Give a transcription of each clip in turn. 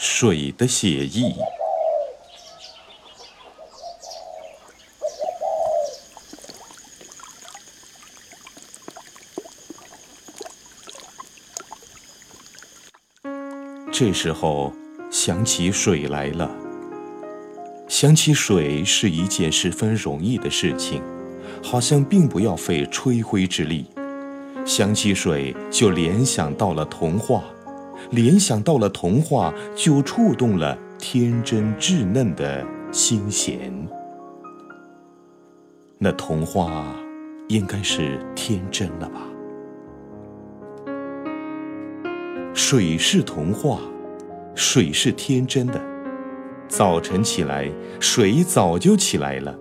水的写意。这时候想起水来了。想起水是一件十分容易的事情，好像并不要费吹灰之力。想起水就联想到了童话，联想到了童话就触动了天真稚嫩的心弦。那童话应该是天真了吧？水是童话，水是天真的。早晨起来，水早就起来了，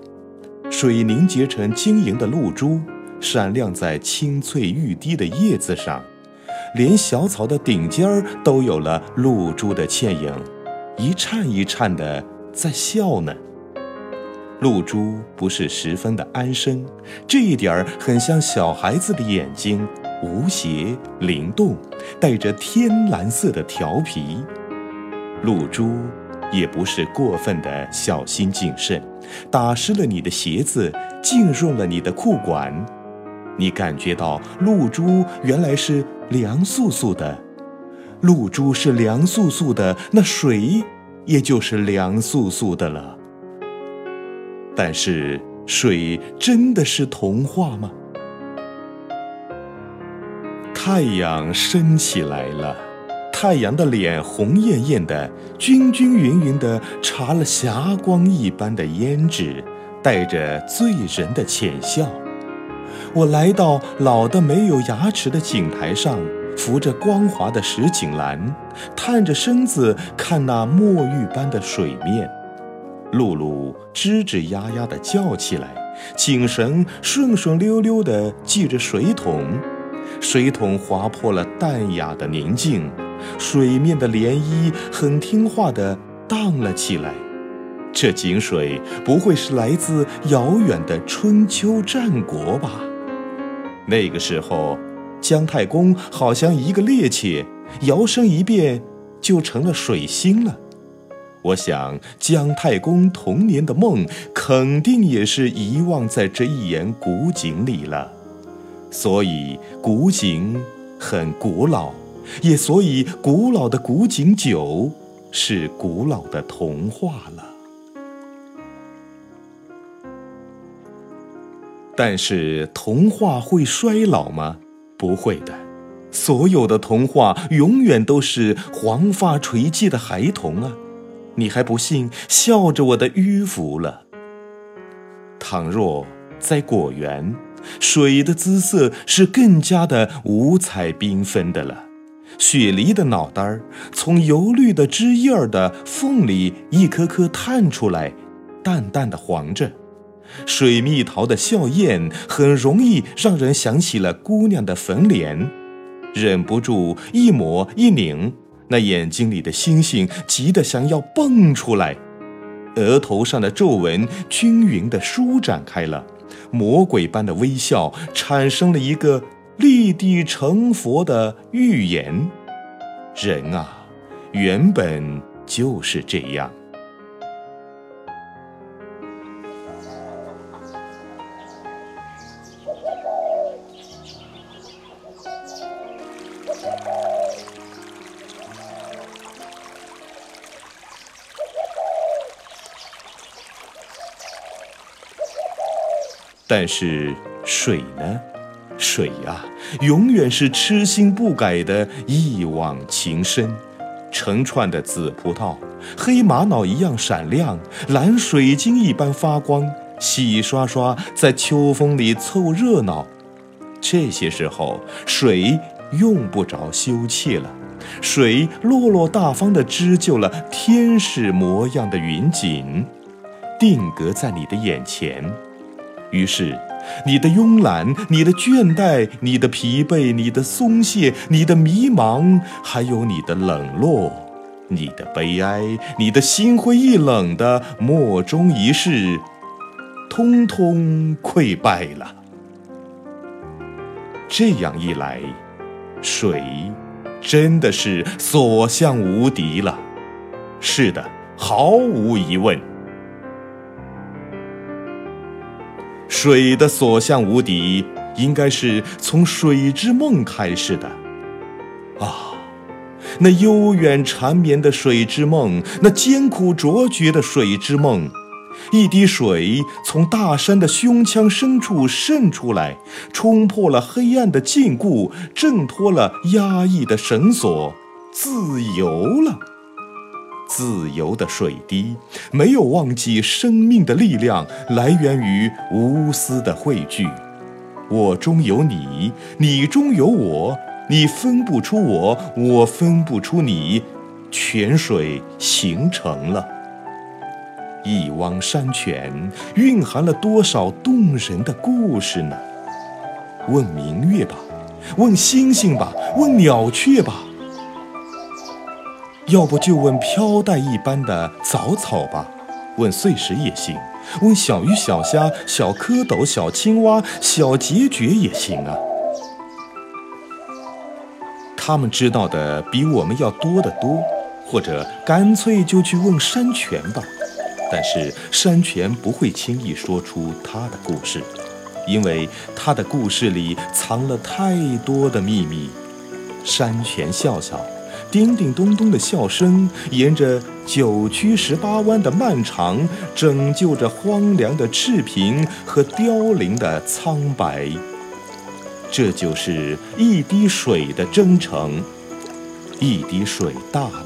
水凝结成晶莹的露珠，闪亮在青翠欲滴的叶子上，连小草的顶尖儿都有了露珠的倩影，一颤一颤的在笑呢。露珠不是十分的安生，这一点儿很像小孩子的眼睛。无邪灵动，带着天蓝色的调皮。露珠也不是过分的小心谨慎，打湿了你的鞋子，浸润了你的裤管。你感觉到露珠原来是凉飕飕的，露珠是凉飕飕的，那水也就是凉飕飕的了。但是水真的是童话吗？太阳升起来了，太阳的脸红艳艳的，均均匀匀的搽了霞光一般的胭脂，带着醉人的浅笑。我来到老的没有牙齿的井台上，扶着光滑的石井栏，探着身子看那墨玉般的水面。露露吱吱呀呀地叫起来，井绳顺顺溜溜地系着水桶。水桶划破了淡雅的宁静，水面的涟漪很听话地荡了起来。这井水不会是来自遥远的春秋战国吧？那个时候，姜太公好像一个趔趄，摇身一变就成了水星了。我想，姜太公童年的梦肯定也是遗忘在这一眼古井里了。所以古井很古老，也所以古老的古井酒是古老的童话了。但是童话会衰老吗？不会的，所有的童话永远都是黄发垂髻的孩童啊！你还不信？笑着我的迂腐了。倘若在果园。水的姿色是更加的五彩缤纷的了，雪梨的脑袋儿从油绿的枝叶儿的缝里一颗颗探出来，淡淡的黄着；水蜜桃的笑靥很容易让人想起了姑娘的粉脸，忍不住一抹一拧，那眼睛里的星星急得想要蹦出来，额头上的皱纹均匀地舒展开了。魔鬼般的微笑，产生了一个立地成佛的预言。人啊，原本就是这样。但是水呢？水呀，永远是痴心不改的一往情深。成串的紫葡萄，黑玛瑙一样闪亮，蓝水晶一般发光，洗刷刷在秋风里凑热闹。这些时候，水用不着羞怯了，水落落大方地织就了天使模样的云锦，定格在你的眼前。于是，你的慵懒，你的倦怠，你的疲惫，你的松懈，你的迷茫，还有你的冷落，你的悲哀，你的心灰意冷的莫衷一是，通通溃败了。这样一来，水真的是所向无敌了。是的，毫无疑问。水的所向无敌，应该是从水之梦开始的。啊，那悠远缠绵的水之梦，那艰苦卓绝的水之梦。一滴水从大山的胸腔深处渗出来，冲破了黑暗的禁锢，挣脱了压抑的绳索，自由了。自由的水滴没有忘记生命的力量来源于无私的汇聚。我中有你，你中有我，你分不出我，我分不出你，泉水形成了。一汪山泉蕴含了多少动人的故事呢？问明月吧，问星星吧，问鸟雀吧，要不就问飘带一般的藻草吧，问碎石也行，问小鱼小虾、小蝌蚪、小青蛙、小孑孓也行啊。他们知道的比我们要多得多，或者干脆就去问山泉吧。但是山泉不会轻易说出他的故事，因为他的故事里藏了太多的秘密。山泉笑笑，叮叮咚咚的笑声沿着九曲十八弯的漫长，拯救着荒凉的赤贫和凋零的苍白。这就是一滴水的征程。一滴水大了，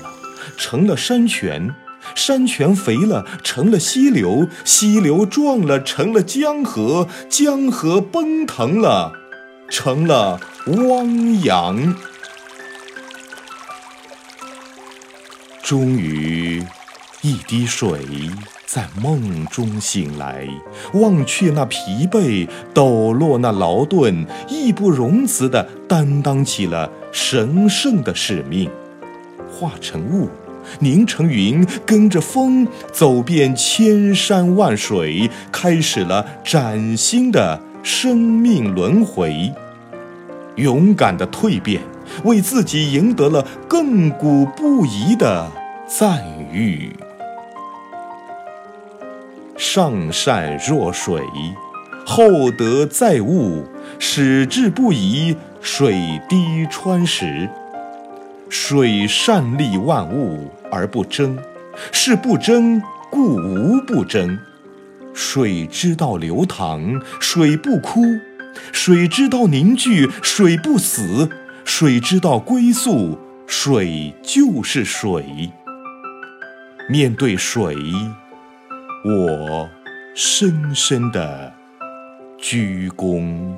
成了山泉。山泉肥了，成了溪流；溪流壮了，成了江河；江河奔腾了，成了汪洋。终于，一滴水在梦中醒来，忘却那疲惫，抖落那劳顿，义不容辞地担当起了神圣的使命，化成雾。凝成云，跟着风走遍千山万水，开始了崭新的生命轮回。勇敢的蜕变，为自己赢得了亘古不移的赞誉。上善若水，厚德载物，矢志不移，水滴穿石。水善利万物而不争，是不争故无不争。水知道流淌，水不枯；水知道凝聚，水不死；水知道归宿，水就是水。面对水，我深深的鞠躬。